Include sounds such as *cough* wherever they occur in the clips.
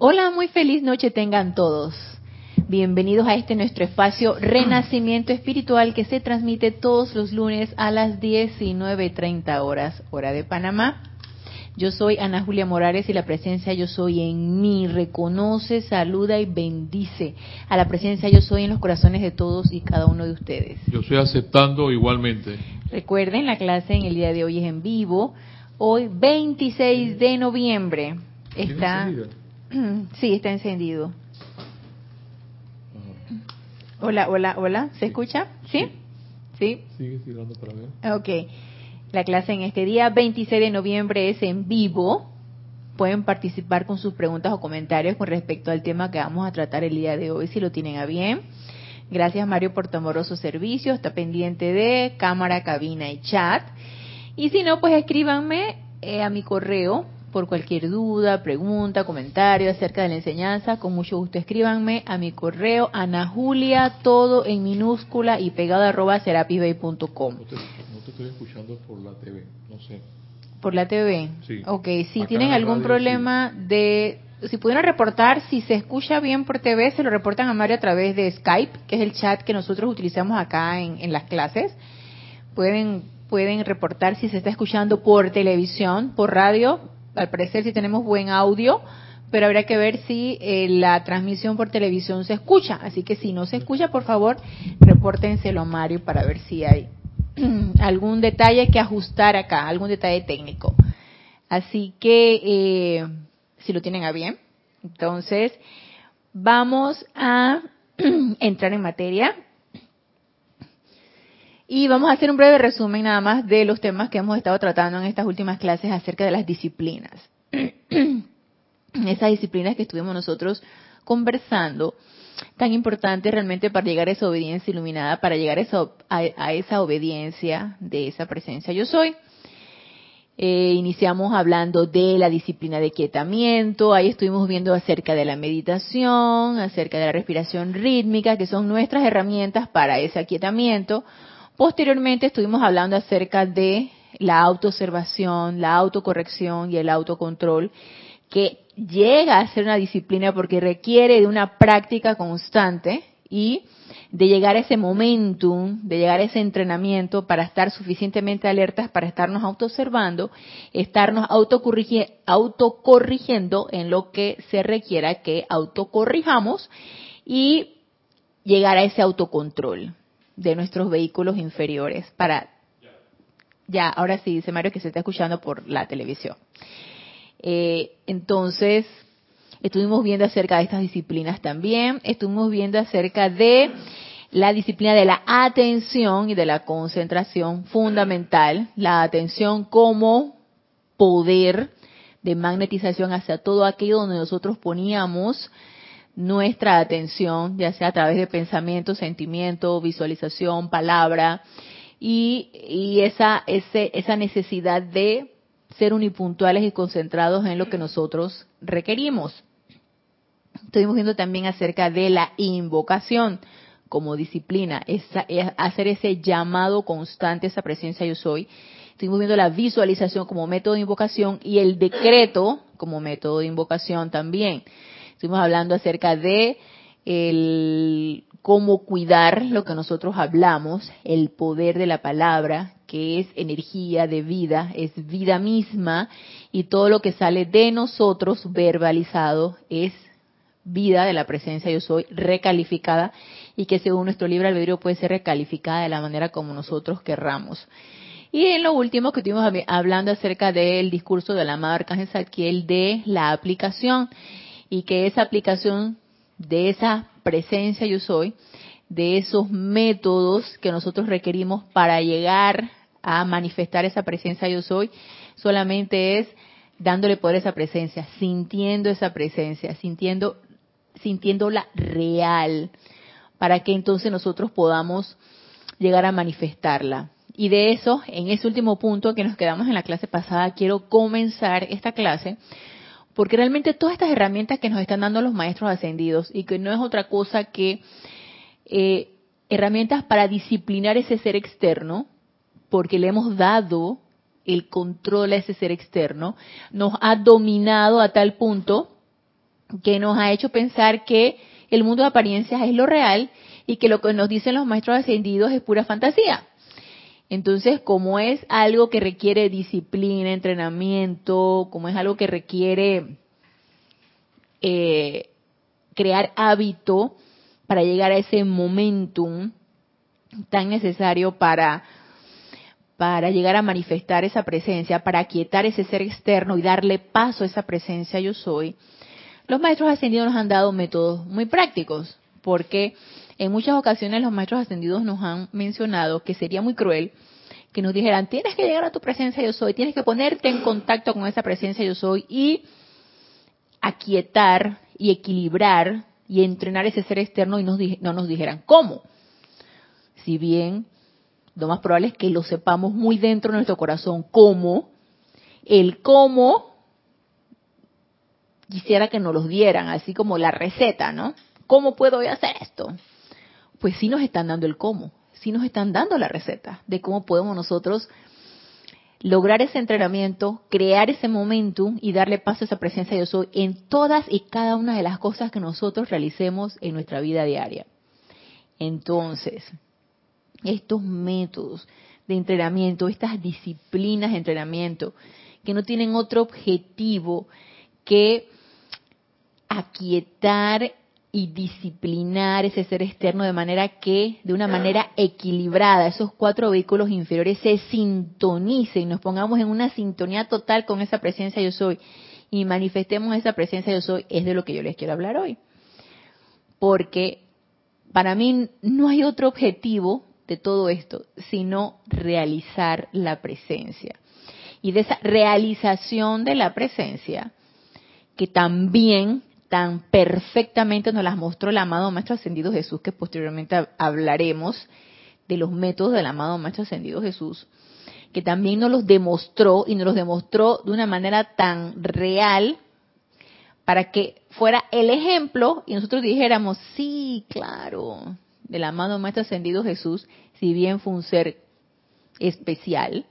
Hola, muy feliz noche tengan todos. Bienvenidos a este nuestro espacio Renacimiento Espiritual que se transmite todos los lunes a las 19.30 horas, hora de Panamá. Yo soy Ana Julia Morales y la presencia yo soy en mí reconoce, saluda y bendice a la presencia yo soy en los corazones de todos y cada uno de ustedes. Yo estoy aceptando igualmente. Recuerden, la clase en el día de hoy es en vivo. Hoy, 26 de noviembre, está... *clears throat* Sí, está encendido. Hola, hola, hola. ¿Se escucha? ¿Sí? ¿Sí? Sigue para ver. Ok. La clase en este día, 26 de noviembre, es en vivo. Pueden participar con sus preguntas o comentarios con respecto al tema que vamos a tratar el día de hoy, si lo tienen a bien. Gracias, Mario, por tu amoroso servicio. Está pendiente de cámara, cabina y chat. Y si no, pues escríbanme eh, a mi correo por cualquier duda, pregunta, comentario acerca de la enseñanza, con mucho gusto escríbanme a mi correo Ana Julia, todo en minúscula y pegado arroba serapisbay.com. No te, no te estoy escuchando por la TV, no sé. ¿Por la TV? Sí. Ok, si Acá tienen algún radio, problema de... Si pudieran reportar, si se escucha bien por TV, se lo reportan a Mario a través de Skype, que es el chat que nosotros utilizamos acá en, en las clases. Pueden, pueden reportar si se está escuchando por televisión, por radio, al parecer si tenemos buen audio, pero habrá que ver si eh, la transmisión por televisión se escucha. Así que si no se escucha, por favor, repórtenselo a Mario para ver si hay *clears throat* algún detalle que ajustar acá, algún detalle técnico. Así que, eh, si lo tienen a bien, entonces vamos a *clears throat* entrar en materia. Y vamos a hacer un breve resumen nada más de los temas que hemos estado tratando en estas últimas clases acerca de las disciplinas. *clears throat* Esas disciplinas que estuvimos nosotros conversando, tan importantes realmente para llegar a esa obediencia iluminada, para llegar a esa, obediencia de esa presencia yo soy. Eh, iniciamos hablando de la disciplina de quietamiento, ahí estuvimos viendo acerca de la meditación, acerca de la respiración rítmica, que son nuestras herramientas para ese aquietamiento. Posteriormente estuvimos hablando acerca de la autoobservación, la autocorrección y el autocontrol, que llega a ser una disciplina porque requiere de una práctica constante y de llegar a ese momentum, de llegar a ese entrenamiento para estar suficientemente alertas, para estarnos autoobservando, estarnos autocorrigiendo en lo que se requiera que autocorrijamos y llegar a ese autocontrol de nuestros vehículos inferiores para ya ahora sí dice Mario que se está escuchando por la televisión. Eh, entonces estuvimos viendo acerca de estas disciplinas también. Estuvimos viendo acerca de la disciplina de la atención y de la concentración fundamental. La atención como poder de magnetización hacia todo aquello donde nosotros poníamos nuestra atención, ya sea a través de pensamiento, sentimiento, visualización, palabra, y, esa, ese, esa necesidad de ser unipuntuales y concentrados en lo que nosotros requerimos. Estuvimos viendo también acerca de la invocación como disciplina, esa, es hacer ese llamado constante, esa presencia yo soy. Estuvimos viendo la visualización como método de invocación y el decreto como método de invocación también. Estuvimos hablando acerca de el cómo cuidar lo que nosotros hablamos, el poder de la palabra, que es energía de vida, es vida misma, y todo lo que sale de nosotros verbalizado es vida de la presencia yo soy recalificada y que según nuestro libre albedrío puede ser recalificada de la manera como nosotros querramos. Y en lo último que estuvimos hablando acerca del discurso del amado Arcángel Zadkiel de la aplicación y que esa aplicación de esa presencia yo soy, de esos métodos que nosotros requerimos para llegar a manifestar esa presencia yo soy, solamente es dándole poder a esa presencia, sintiendo esa presencia, sintiendo sintiéndola real, para que entonces nosotros podamos llegar a manifestarla. Y de eso, en ese último punto que nos quedamos en la clase pasada, quiero comenzar esta clase porque realmente todas estas herramientas que nos están dando los maestros ascendidos y que no es otra cosa que eh, herramientas para disciplinar ese ser externo, porque le hemos dado el control a ese ser externo, nos ha dominado a tal punto que nos ha hecho pensar que el mundo de apariencias es lo real y que lo que nos dicen los maestros ascendidos es pura fantasía. Entonces, como es algo que requiere disciplina, entrenamiento, como es algo que requiere eh, crear hábito para llegar a ese momentum tan necesario para para llegar a manifestar esa presencia, para aquietar ese ser externo y darle paso a esa presencia yo soy, los maestros ascendidos nos han dado métodos muy prácticos, porque en muchas ocasiones los maestros ascendidos nos han mencionado que sería muy cruel que nos dijeran, tienes que llegar a tu presencia yo soy, tienes que ponerte en contacto con esa presencia yo soy y aquietar y equilibrar y entrenar ese ser externo y no nos dijeran cómo. Si bien lo más probable es que lo sepamos muy dentro de nuestro corazón cómo, el cómo quisiera que nos los dieran, así como la receta, ¿no? ¿Cómo puedo hacer esto? Pues sí nos están dando el cómo, sí nos están dando la receta de cómo podemos nosotros lograr ese entrenamiento, crear ese momentum y darle paso a esa presencia de yo en todas y cada una de las cosas que nosotros realicemos en nuestra vida diaria. Entonces, estos métodos de entrenamiento, estas disciplinas de entrenamiento, que no tienen otro objetivo que aquietar y disciplinar ese ser externo de manera que, de una manera equilibrada, esos cuatro vehículos inferiores se sintonicen, y nos pongamos en una sintonía total con esa presencia yo soy y manifestemos esa presencia yo soy, es de lo que yo les quiero hablar hoy. Porque para mí no hay otro objetivo de todo esto, sino realizar la presencia. Y de esa realización de la presencia, que también tan perfectamente nos las mostró el amado Maestro Ascendido Jesús, que posteriormente hablaremos de los métodos del amado Maestro Ascendido Jesús, que también nos los demostró y nos los demostró de una manera tan real para que fuera el ejemplo y nosotros dijéramos, sí, claro, del amado Maestro Ascendido Jesús, si bien fue un ser especial,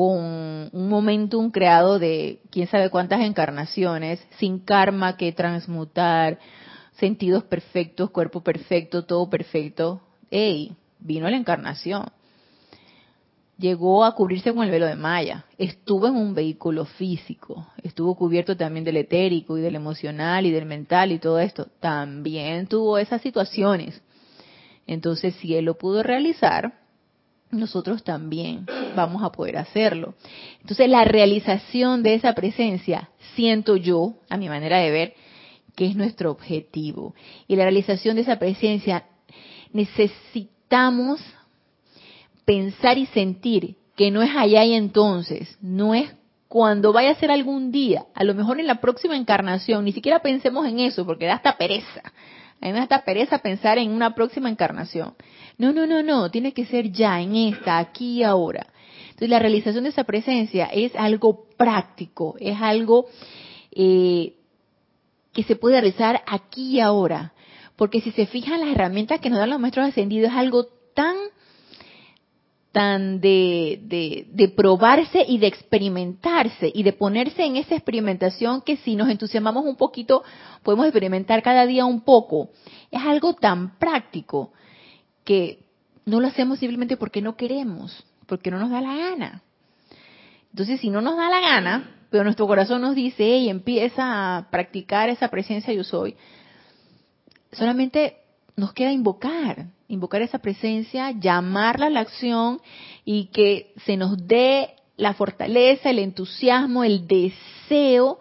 con un momentum creado de quién sabe cuántas encarnaciones, sin karma que transmutar, sentidos perfectos, cuerpo perfecto, todo perfecto. ¡Ey! Vino la encarnación. Llegó a cubrirse con el velo de Maya. Estuvo en un vehículo físico. Estuvo cubierto también del etérico y del emocional y del mental y todo esto. También tuvo esas situaciones. Entonces, si él lo pudo realizar, nosotros también vamos a poder hacerlo. Entonces, la realización de esa presencia, siento yo, a mi manera de ver, que es nuestro objetivo. Y la realización de esa presencia, necesitamos pensar y sentir que no es allá y entonces, no es cuando vaya a ser algún día, a lo mejor en la próxima encarnación, ni siquiera pensemos en eso, porque da hasta pereza. A mí hasta pereza pensar en una próxima encarnación. No, no, no, no, tiene que ser ya, en esta, aquí y ahora. Entonces la realización de esa presencia es algo práctico, es algo eh, que se puede realizar aquí y ahora. Porque si se fijan las herramientas que nos dan los maestros ascendidos, es algo tan tan de, de, probarse y de experimentarse y de ponerse en esa experimentación que si nos entusiasmamos un poquito podemos experimentar cada día un poco. Es algo tan práctico que no lo hacemos simplemente porque no queremos, porque no nos da la gana. Entonces, si no nos da la gana, pero nuestro corazón nos dice, y empieza a practicar esa presencia yo soy, solamente nos queda invocar, invocar esa presencia, llamarla a la acción y que se nos dé la fortaleza, el entusiasmo, el deseo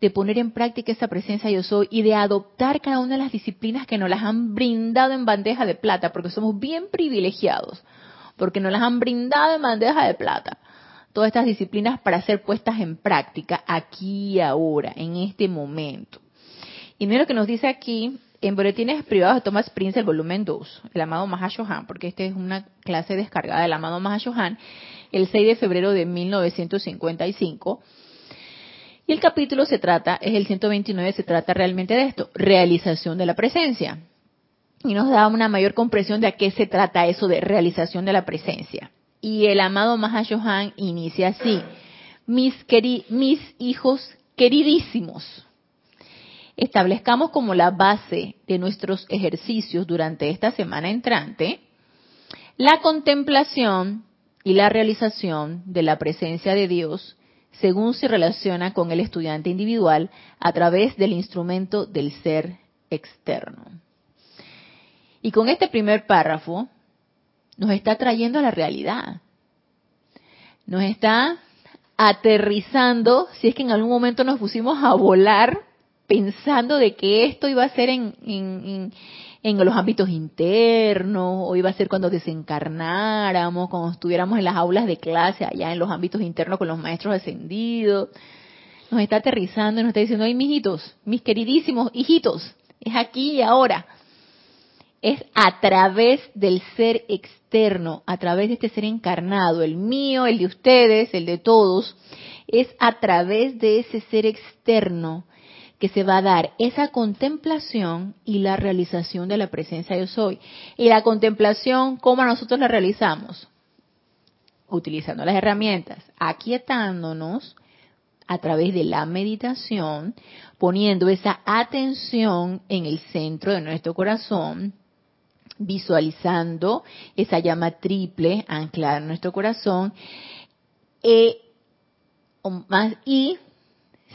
de poner en práctica esa presencia yo soy y de adoptar cada una de las disciplinas que nos las han brindado en bandeja de plata, porque somos bien privilegiados, porque nos las han brindado en bandeja de plata. Todas estas disciplinas para ser puestas en práctica aquí y ahora, en este momento. Y mira lo que nos dice aquí en Boletines Privados de Thomas Prince, el volumen 2, el amado Mahashohan, porque esta es una clase descargada del amado Mahashohan, el 6 de febrero de 1955. Y el capítulo se trata, es el 129, se trata realmente de esto, realización de la presencia. Y nos da una mayor comprensión de a qué se trata eso de realización de la presencia. Y el amado Mahashohan inicia así, mis, mis hijos queridísimos, establezcamos como la base de nuestros ejercicios durante esta semana entrante la contemplación y la realización de la presencia de Dios según se relaciona con el estudiante individual a través del instrumento del ser externo. Y con este primer párrafo nos está trayendo a la realidad. Nos está aterrizando, si es que en algún momento nos pusimos a volar pensando de que esto iba a ser en, en, los ámbitos internos, o iba a ser cuando desencarnáramos, cuando estuviéramos en las aulas de clase, allá en los ámbitos internos con los maestros ascendidos. Nos está aterrizando y nos está diciendo, ay, mijitos, mis queridísimos hijitos, es aquí y ahora. Es a través del ser externo, a través de este ser encarnado, el mío, el de ustedes, el de todos, es a través de ese ser externo que se va a dar esa contemplación y la realización de la presencia yo soy. Y la contemplación, ¿cómo nosotros la realizamos? Utilizando las herramientas, aquietándonos a través de la meditación, poniendo esa atención en el centro de nuestro corazón, visualizando esa llama triple anclada en nuestro corazón, e, y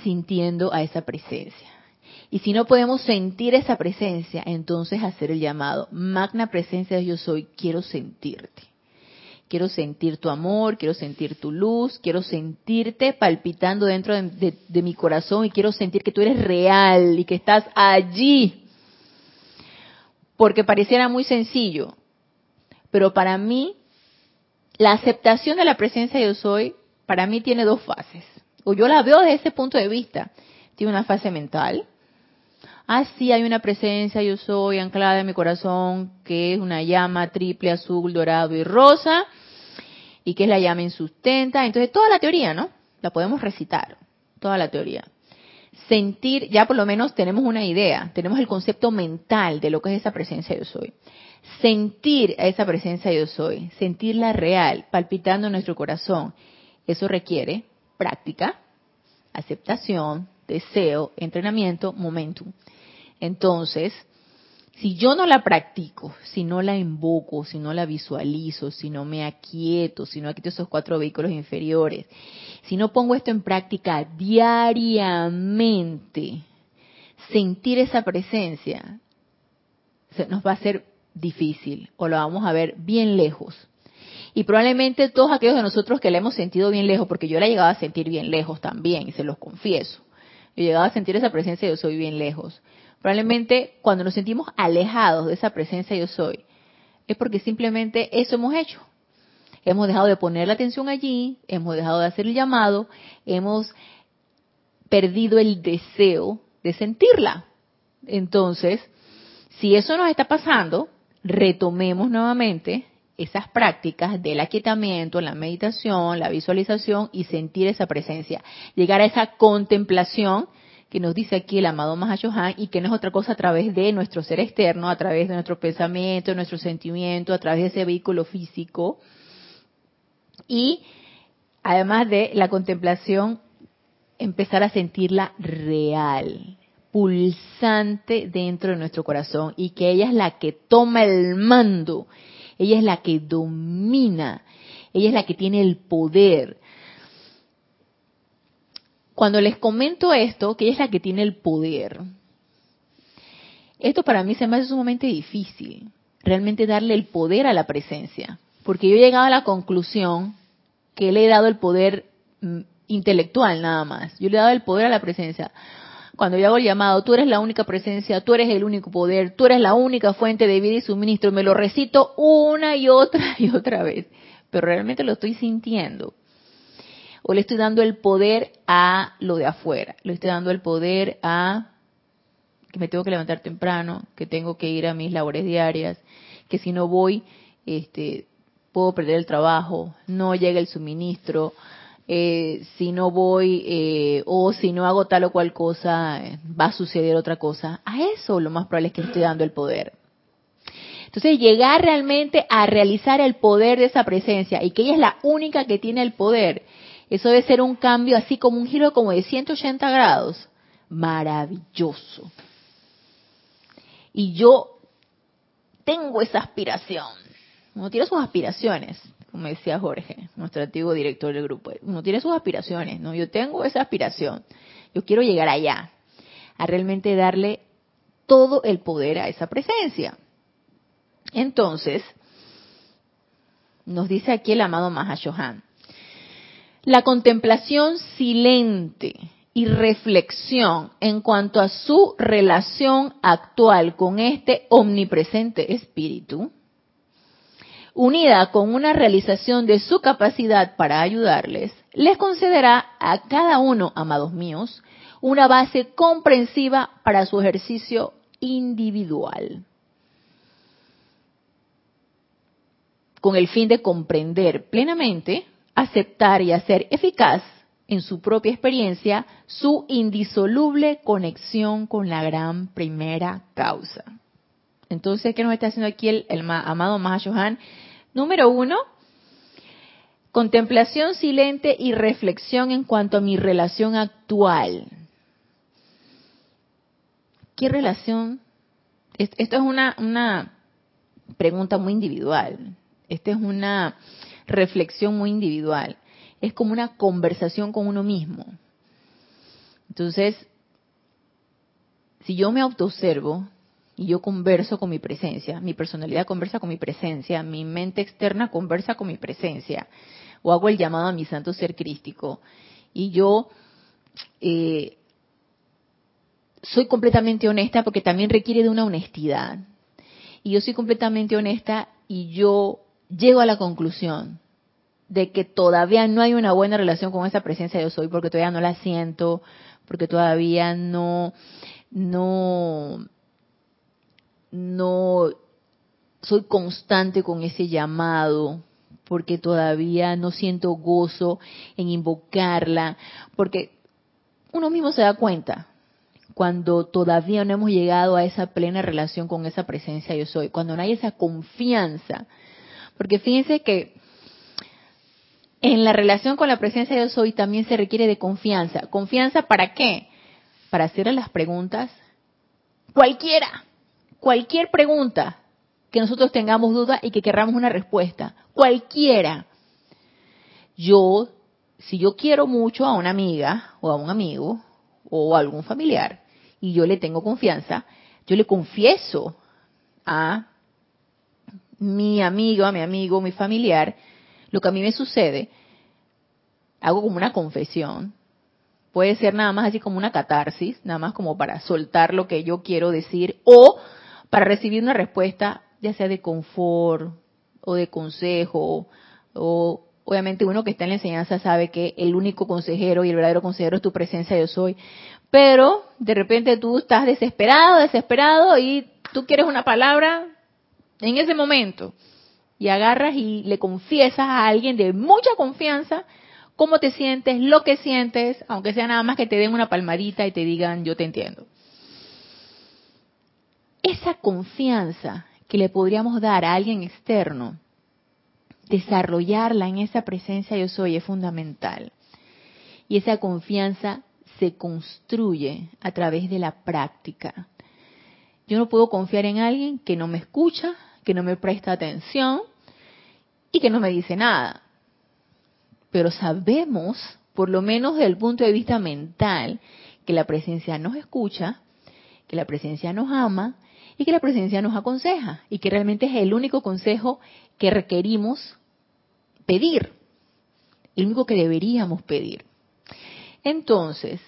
sintiendo a esa presencia. Y si no podemos sentir esa presencia, entonces hacer el llamado, magna presencia de yo soy, quiero sentirte. Quiero sentir tu amor, quiero sentir tu luz, quiero sentirte palpitando dentro de, mi corazón y quiero sentir que tú eres real y que estás allí. Porque pareciera muy sencillo, pero para mí la aceptación de la presencia de yo soy, para mí tiene dos fases o yo la veo desde ese punto de vista. Tiene una fase mental. Ah, sí, hay una presencia, yo soy anclada en mi corazón, que es una llama triple, azul, dorado y rosa, y que es la llama insustenta. Entonces, toda la teoría, ¿no? La podemos recitar, toda la teoría. Sentir, ya por lo menos tenemos una idea, tenemos el concepto mental de lo que es esa presencia yo soy. Sentir a esa presencia yo soy, sentirla real, palpitando en nuestro corazón, eso requiere práctica, aceptación, deseo, entrenamiento, momentum. Entonces, si yo no la practico, si no la invoco, si no la visualizo, si no me aquieto, si no aquieto esos cuatro vehículos inferiores, si no pongo esto en práctica diariamente, sentir esa presencia, nos va a ser difícil o lo vamos a ver bien lejos. Y probablemente todos aquellos de nosotros que la hemos sentido bien lejos, porque yo la he llegado a sentir bien lejos también, y se los confieso. Yo he llegado a sentir esa presencia yo soy bien lejos. Probablemente cuando nos sentimos alejados de esa presencia yo soy, es porque simplemente eso hemos hecho. Hemos dejado de poner la atención allí, hemos dejado de hacer el llamado, hemos perdido el deseo de sentirla. Entonces, si eso nos está pasando, retomemos nuevamente esas prácticas del aquietamiento, la meditación, la visualización y sentir esa presencia. Llegar a esa contemplación que nos dice aquí el amado Mahashohan y que no es otra cosa a través de nuestro ser externo, a través de nuestro pensamiento, nuestro sentimiento, a través de ese vehículo físico. Y además de la contemplación, empezar a sentirla real, pulsante dentro de nuestro corazón y que ella es la que toma el mando ella es la que domina, ella es la que tiene el poder. Cuando les comento esto, que ella es la que tiene el poder, esto para mí se me hace sumamente difícil, realmente darle el poder a la presencia, porque yo he llegado a la conclusión que le he dado el poder mm, intelectual nada más, yo le he dado el poder a la presencia cuando yo hago el llamado, tú eres la única presencia, tú eres el único poder, tú eres la única fuente de vida y suministro, me lo recito una y otra *laughs* y otra vez, pero realmente lo estoy sintiendo. O le estoy dando el poder a lo de afuera, le estoy dando el poder a que me tengo que levantar temprano, que tengo que ir a mis labores diarias, que si no voy, este, puedo perder el trabajo, no llega el suministro, eh, si no voy eh, o si no hago tal o cual cosa, va a suceder otra cosa. A eso lo más probable es que estoy dando el poder. Entonces, llegar realmente a realizar el poder de esa presencia y que ella es la única que tiene el poder, eso debe ser un cambio así como un giro como de 180 grados maravilloso. Y yo tengo esa aspiración. Uno tiene sus aspiraciones, como decía Jorge, nuestro antiguo director del grupo. Uno tiene sus aspiraciones, ¿no? Yo tengo esa aspiración. Yo quiero llegar allá, a realmente darle todo el poder a esa presencia. Entonces, nos dice aquí el amado Mahashohan, la contemplación silente y reflexión en cuanto a su relación actual con este omnipresente espíritu, unida con una realización de su capacidad para ayudarles, les concederá a cada uno, amados míos, una base comprensiva para su ejercicio individual. Con el fin de comprender plenamente, aceptar y hacer eficaz en su propia experiencia su indisoluble conexión con la gran primera causa. Entonces, ¿qué nos está haciendo aquí el, amado Mahashohan? Número uno, contemplación silente y reflexión en cuanto a mi relación actual. ¿Qué relación? Esto es una, una pregunta muy individual. Esta es una reflexión muy individual. Es como una conversación con uno mismo. Entonces, si yo me autoobservo y yo converso con mi presencia, mi personalidad conversa con mi presencia, mi mente externa conversa con mi presencia, o hago el llamado a mi santo ser crístico, y yo eh, soy completamente honesta porque también requiere de una honestidad. Y yo soy completamente honesta y yo llego a la conclusión de que todavía no hay una buena relación con esa presencia de yo soy porque todavía no la siento, porque todavía no no no soy constante con ese llamado, porque todavía no siento gozo en invocarla, porque uno mismo se da cuenta cuando todavía no hemos llegado a esa plena relación con esa presencia yo soy, cuando no hay esa confianza. Porque fíjense que en la relación con la presencia yo soy también se requiere de confianza. ¿Confianza para qué? Para hacerle las preguntas cualquiera cualquier pregunta que nosotros tengamos duda y que querramos una respuesta, cualquiera. Yo, si yo quiero mucho a una amiga o a un amigo o a algún familiar y yo le tengo confianza, yo le confieso a mi amigo, a mi amigo, mi familiar, lo que a mí me sucede, hago como una confesión. Puede ser nada más así como una catarsis, nada más como para soltar lo que yo quiero decir, o para recibir una respuesta, ya sea de confort o de consejo, o obviamente uno que está en la enseñanza sabe que el único consejero y el verdadero consejero es tu presencia, yo soy, pero de repente tú estás desesperado, desesperado y tú quieres una palabra en ese momento y agarras y le confiesas a alguien de mucha confianza cómo te sientes, lo que sientes, aunque sea nada más que te den una palmadita y te digan yo te entiendo esa confianza que le podríamos dar a alguien externo, desarrollarla en esa presencia yo soy es fundamental. Y esa confianza se construye a través de la práctica. Yo no puedo confiar en alguien que no me escucha, que no me presta atención y que no me dice nada. Pero sabemos, por lo menos desde el punto de vista mental, que la presencia nos escucha, que la presencia nos ama y que la presencia nos aconseja y que realmente es el único consejo que requerimos pedir, el único que deberíamos pedir. Entonces,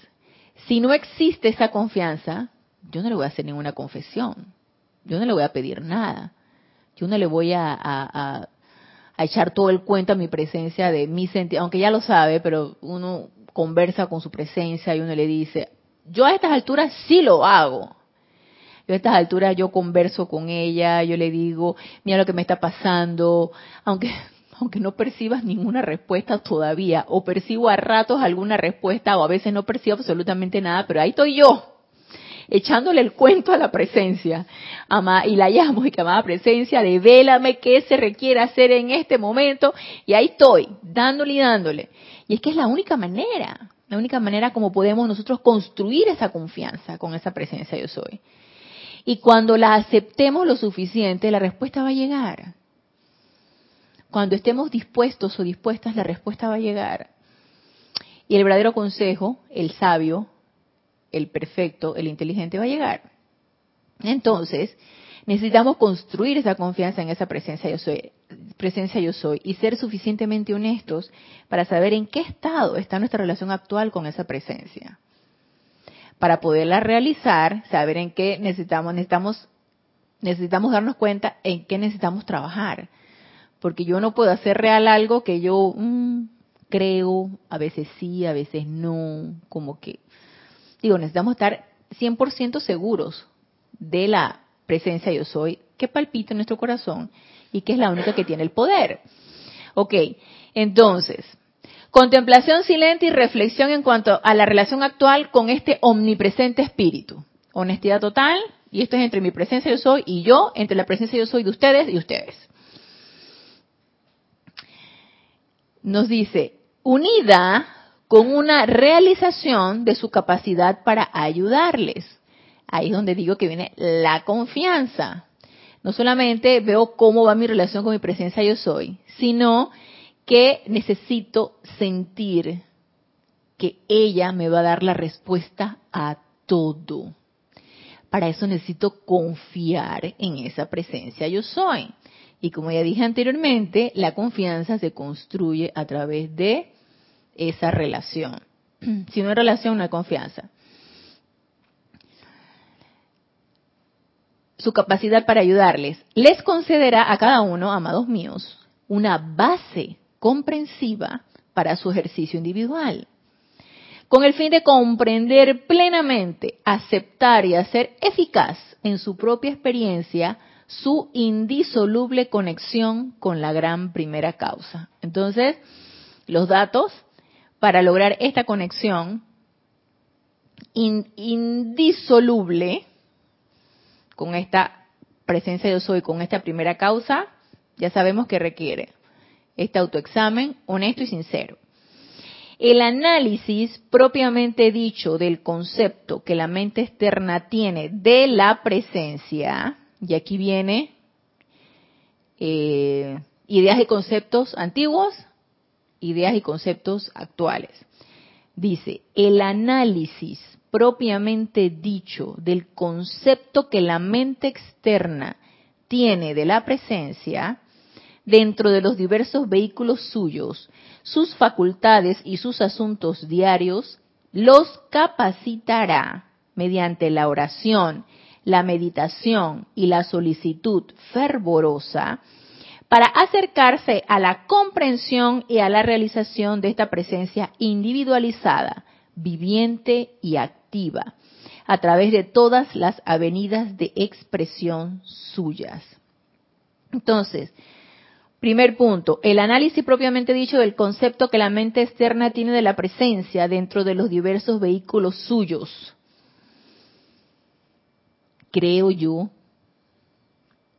si no existe esa confianza, yo no le voy a hacer ninguna confesión, yo no le voy a pedir nada, yo no le voy a, echar todo el cuento a mi presencia de mi sentido, aunque ya lo sabe, pero uno conversa con su presencia y uno le dice, yo a estas alturas sí lo hago, yo a estas alturas yo converso con ella, yo le digo, mira lo que me está pasando, aunque *laughs* aunque no percibas ninguna respuesta todavía, o percibo a ratos alguna respuesta, o a veces no percibo absolutamente nada, pero ahí estoy yo, echándole el cuento a la presencia. Ama, y la llamo y que amada presencia, devélame qué se requiere hacer en este momento, y ahí estoy, dándole y dándole. Y es que es la única manera, La única manera como podemos nosotros construir esa confianza con esa presencia yo soy. Y cuando la aceptemos lo suficiente, la respuesta va a llegar. Cuando estemos dispuestos o dispuestas, la respuesta va a llegar. Y el verdadero consejo, el sabio, el perfecto, el inteligente va a llegar. Entonces, necesitamos construir esa confianza en esa presencia yo soy, presencia yo soy y ser suficientemente honestos para saber en qué estado está nuestra relación actual con esa presencia. Para poderla realizar, saber en qué necesitamos, necesitamos, necesitamos darnos cuenta en qué necesitamos trabajar. Porque yo no puedo hacer real algo que yo mm, creo, a veces sí, a veces no, como que, digo, necesitamos estar 100% seguros de la presencia yo soy que palpita en nuestro corazón y que es la única que tiene el poder. Ok, entonces, contemplación silente y reflexión en cuanto a la relación actual con este omnipresente espíritu. Honestidad total, y esto es entre mi presencia yo soy y yo, entre la presencia yo soy de ustedes y ustedes. Nos dice, unida con una realización de su capacidad para ayudarles. Ahí es donde digo que viene la confianza. No solamente veo cómo va mi relación con mi presencia yo soy, sino que necesito sentir que ella me va a dar la respuesta a todo. Para eso necesito confiar en esa presencia yo soy. Y como ya dije anteriormente, la confianza se construye a través de esa relación. Si no hay relación, no hay confianza. Su capacidad para ayudarles les concederá a cada uno, amados míos, una base comprensiva para su ejercicio individual, con el fin de comprender plenamente, aceptar y hacer eficaz en su propia experiencia su indisoluble conexión con la gran primera causa. Entonces, los datos para lograr esta conexión indisoluble con esta presencia yo soy, con esta primera causa, ya sabemos que requiere este autoexamen honesto y sincero. El análisis propiamente dicho del concepto que la mente externa tiene de la presencia, y aquí viene eh, ideas y conceptos antiguos, ideas y conceptos actuales. Dice, el análisis propiamente dicho del concepto que la mente externa tiene de la presencia dentro de los diversos vehículos suyos, sus facultades y sus asuntos diarios, los capacitará mediante la oración, la meditación y la solicitud fervorosa para acercarse a la comprensión y a la realización de esta presencia individualizada, viviente y activa, a través de todas las avenidas de expresión suyas. Entonces, primer punto, el análisis propiamente dicho del concepto que la mente externa tiene de la presencia dentro de los diversos vehículos suyos. Creo yo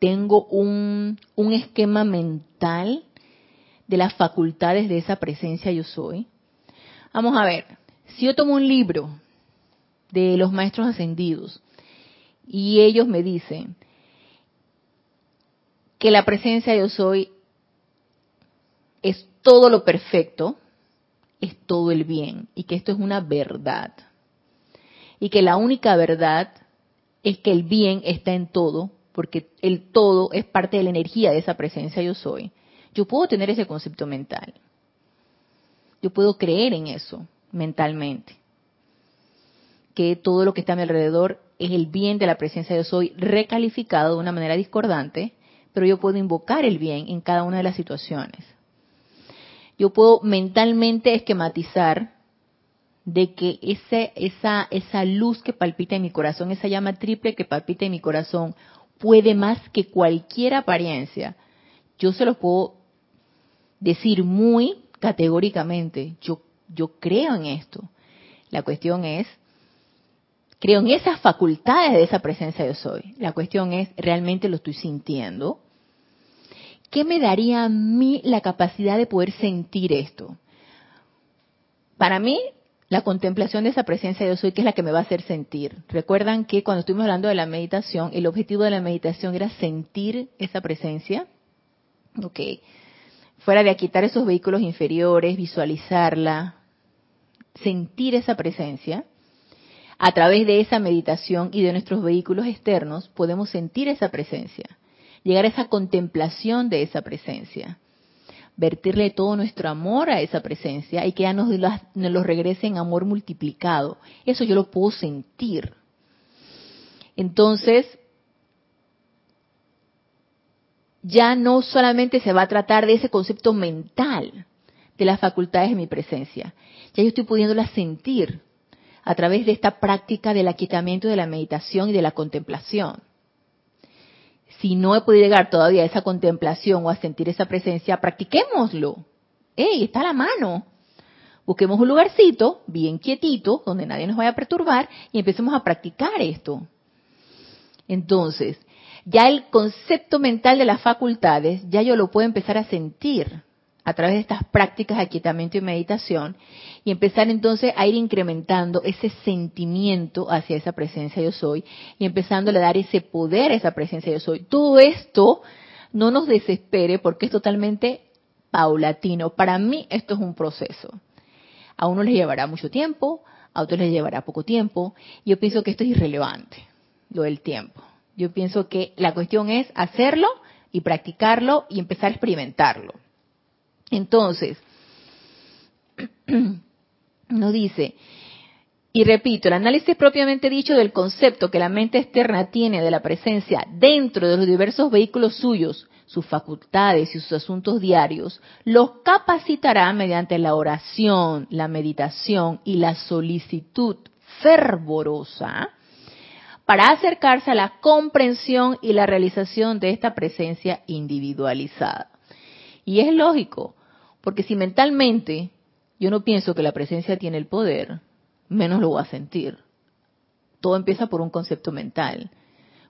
tengo un, un esquema mental de las facultades de esa presencia yo soy. Vamos a ver, si yo tomo un libro de los maestros ascendidos y ellos me dicen que la presencia yo soy es todo lo perfecto, es todo el bien y que esto es una verdad. Y que la única verdad es que el bien está en todo porque el todo es parte de la energía de esa presencia yo soy. Yo puedo tener ese concepto mental. Yo puedo creer en eso mentalmente. Que todo lo que está a mi alrededor es el bien de la presencia yo soy recalificado de una manera discordante, pero yo puedo invocar el bien en cada una de las situaciones. Yo puedo mentalmente esquematizar de que ese, esa, esa luz que palpita en mi corazón, esa llama triple que palpita en mi corazón, puede más que cualquier apariencia. Yo se lo puedo decir muy categóricamente. Yo, yo creo en esto. La cuestión es, creo en esas facultades de esa presencia de soy. La cuestión es, ¿realmente lo estoy sintiendo? ¿Qué me daría a mí la capacidad de poder sentir esto? Para mí, la contemplación de esa presencia de yo soy, que es la que me va a hacer sentir. Recuerdan que cuando estuvimos hablando de la meditación, el objetivo de la meditación era sentir esa presencia. Ok. Fuera de quitar esos vehículos inferiores, visualizarla, sentir esa presencia. A través de esa meditación y de nuestros vehículos externos podemos sentir esa presencia, llegar a esa contemplación de esa presencia vertirle todo nuestro amor a esa presencia y que ya nos, lo regrese en amor multiplicado. Eso yo lo puedo sentir. Entonces, ya no solamente se va a tratar de ese concepto mental de las facultades de mi presencia, ya yo estoy pudiéndola sentir a través de esta práctica del aquietamiento de la meditación y de la contemplación si no he podido llegar todavía a esa contemplación o a sentir esa presencia, practiquémoslo. ¡Ey! Está a la mano. Busquemos un lugarcito bien quietito, donde nadie nos vaya a perturbar, y empecemos a practicar esto. Entonces, ya el concepto mental de las facultades, ya yo lo puedo empezar a sentir a través de estas prácticas de aquietamiento y meditación y empezar entonces a ir incrementando ese sentimiento hacia esa presencia yo soy y empezando a dar ese poder a esa presencia yo soy. Todo esto no nos desespere porque es totalmente paulatino. Para mí esto es un proceso. A uno les llevará mucho tiempo, a otros les llevará poco tiempo. Yo pienso que esto es irrelevante, lo del tiempo. Yo pienso que la cuestión es hacerlo y practicarlo y empezar a experimentarlo. Entonces, *clears throat* nos dice, y repito, el análisis propiamente dicho del concepto que la mente externa tiene de la presencia dentro de los diversos vehículos suyos, sus facultades y sus asuntos diarios, los capacitará mediante la oración, la meditación y la solicitud fervorosa para acercarse a la comprensión y la realización de esta presencia individualizada. Y es lógico, porque si mentalmente yo no pienso que la presencia tiene el poder, menos lo voy a sentir. Todo empieza por un concepto mental,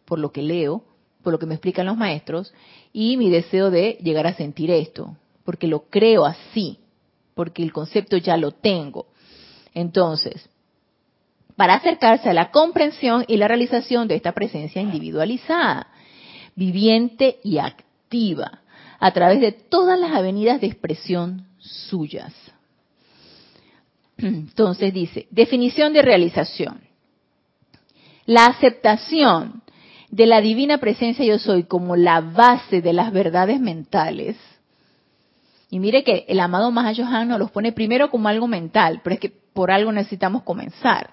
por lo que leo, por lo que me explican los maestros y mi deseo de llegar a sentir esto, porque lo creo así, porque el concepto ya lo tengo. Entonces, para acercarse a la comprensión y la realización de esta presencia individualizada, viviente y activa, a través de todas las avenidas de expresión suyas. Entonces dice, definición de realización. La aceptación de la divina presencia yo soy como la base de las verdades mentales. Y mire que el amado Mahayohan nos los pone primero como algo mental, pero es que por algo necesitamos comenzar.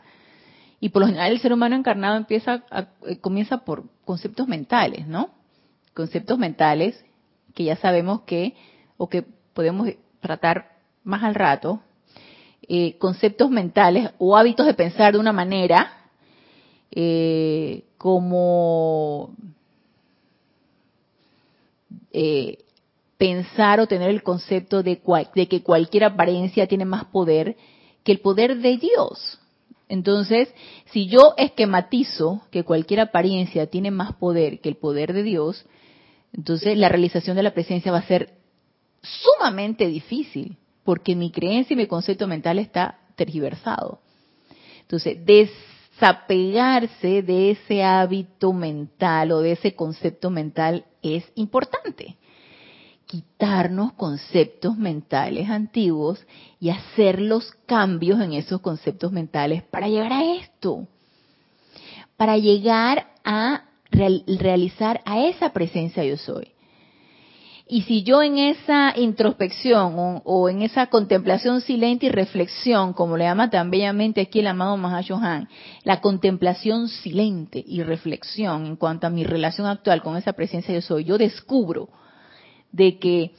Y por lo general el ser humano encarnado eh, comienza por conceptos mentales, ¿no? Conceptos mentales que ya sabemos que, o que podemos tratar más al rato, eh, conceptos mentales o hábitos de pensar de una manera eh, como eh, pensar o tener el concepto de, de que cualquier apariencia tiene más poder que el poder de Dios. Entonces, si yo esquematizo que cualquier apariencia tiene más poder que el poder de Dios, entonces la realización de la presencia va a ser sumamente difícil, porque mi creencia y mi concepto mental está tergiversado. Entonces, desapegarse de ese hábito mental o de ese concepto mental es importante. Quitarnos conceptos mentales antiguos y hacer los cambios en esos conceptos mentales para llegar a esto, para llegar a realizar a esa presencia yo soy. Y si yo en esa introspección o, en esa contemplación silente y reflexión, como le llama tan bellamente aquí el amado Mahashohan, la contemplación silente y reflexión en cuanto a mi relación actual con esa presencia yo soy, yo descubro de que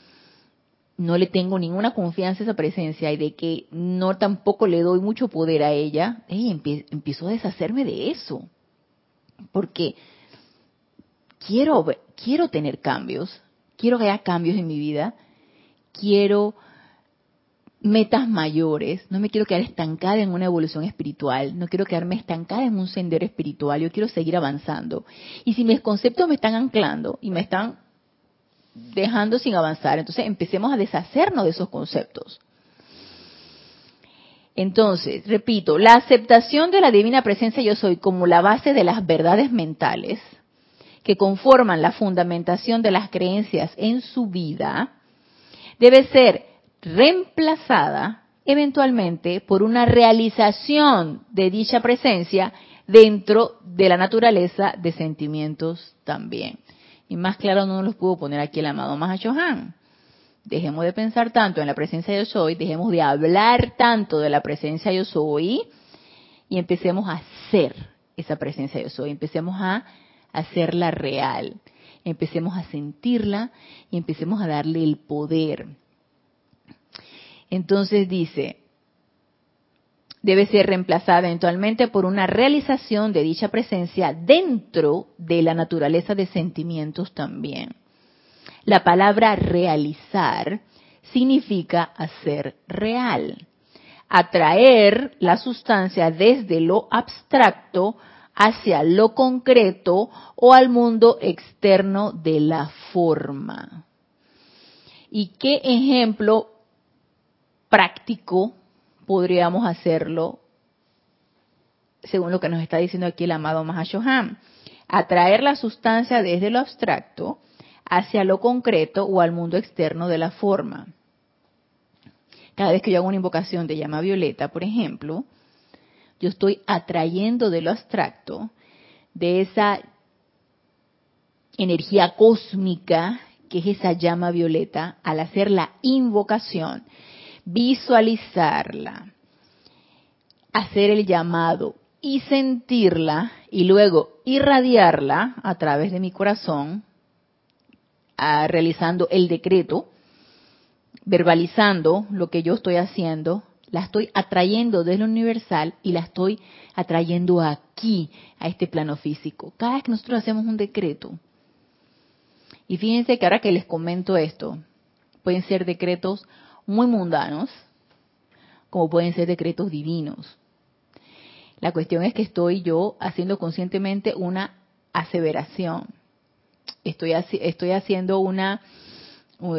no le tengo ninguna confianza a esa presencia y de que no tampoco le doy mucho poder a ella, empiezo a deshacerme de eso. Porque quiero, quiero tener cambios, quiero que haya cambios en mi vida, quiero metas mayores, no me quiero quedar estancada en una evolución espiritual, no quiero quedarme estancada en un sendero espiritual, yo quiero seguir avanzando. Y si mis conceptos me están anclando y me están dejando sin avanzar, entonces empecemos a deshacernos de esos conceptos. Entonces, repito, la aceptación de la divina presencia yo soy como la base de las verdades mentales que conforman la fundamentación de las creencias en su vida debe ser reemplazada eventualmente por una realización de dicha presencia dentro de la naturaleza de sentimientos también. Y más claro no los pudo poner aquí el amado Mahashohan. Dejemos de pensar tanto en la presencia yo soy, dejemos de hablar tanto de la presencia yo soy y empecemos a hacer esa presencia yo soy, empecemos a hacerla real, empecemos a sentirla y empecemos a darle el poder. Entonces dice, debe ser reemplazada eventualmente por una realización de dicha presencia dentro de la naturaleza de sentimientos también. La palabra realizar significa hacer real, atraer la sustancia desde lo abstracto hacia lo concreto o al mundo externo de la forma. ¿Y qué ejemplo práctico podríamos hacerlo según lo que nos está diciendo aquí el amado Mahashohan? Atraer la sustancia desde lo abstracto hacia lo concreto o al mundo externo de la forma. Cada vez que yo hago una invocación de llama violeta, por ejemplo, yo estoy atrayendo de lo abstracto, de esa energía cósmica que es esa llama violeta, al hacer la invocación, visualizarla, hacer el llamado y sentirla y luego irradiarla a través de mi corazón, realizando el decreto, verbalizando lo que yo estoy haciendo, la estoy atrayendo desde lo universal y la estoy atrayendo aquí, a este plano físico. Cada vez que nosotros hacemos un decreto, y fíjense que ahora que les comento esto, pueden ser decretos muy mundanos, como pueden ser decretos divinos. La cuestión es que estoy yo haciendo conscientemente una aseveración estoy, estoy haciendo una